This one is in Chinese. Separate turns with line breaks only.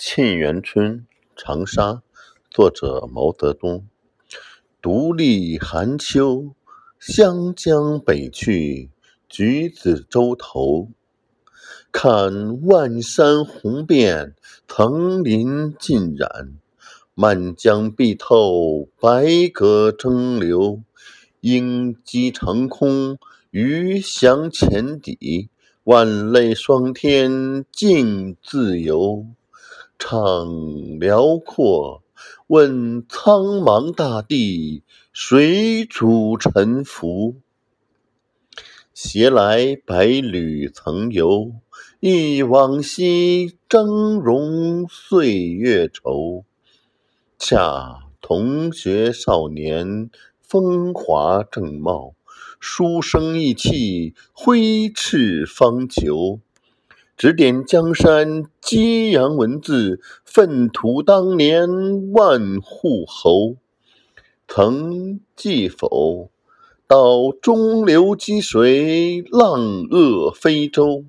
沁园春·长沙，作者毛泽东。独立寒秋，湘江北去，橘子洲头。看万山红遍，层林尽染。漫江碧透，百舸争流。鹰击长空，鱼翔浅底。万类霜天竞自由。怅辽阔，问苍茫大地，谁主沉浮？携来百侣曾游，忆往昔峥嵘岁月稠。恰同学少年，风华正茂，书生意气，挥斥方遒。指点江山，激扬文字，粪土当年万户侯。曾记否？到中流击水，浪遏飞舟。